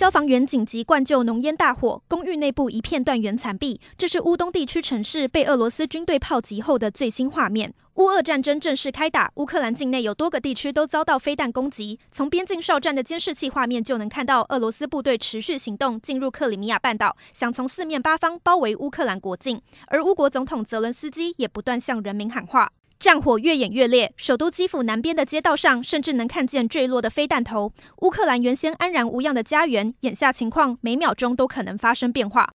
消防员紧急灌救浓烟大火，公寓内部一片断垣残壁。这是乌东地区城市被俄罗斯军队炮击后的最新画面。乌俄战争正式开打，乌克兰境内有多个地区都遭到飞弹攻击。从边境哨站的监视器画面就能看到，俄罗斯部队持续行动，进入克里米亚半岛，想从四面八方包围乌克兰国境。而乌国总统泽伦斯基也不断向人民喊话。战火越演越烈，首都基辅南边的街道上甚至能看见坠落的飞弹头。乌克兰原先安然无恙的家园，眼下情况每秒钟都可能发生变化。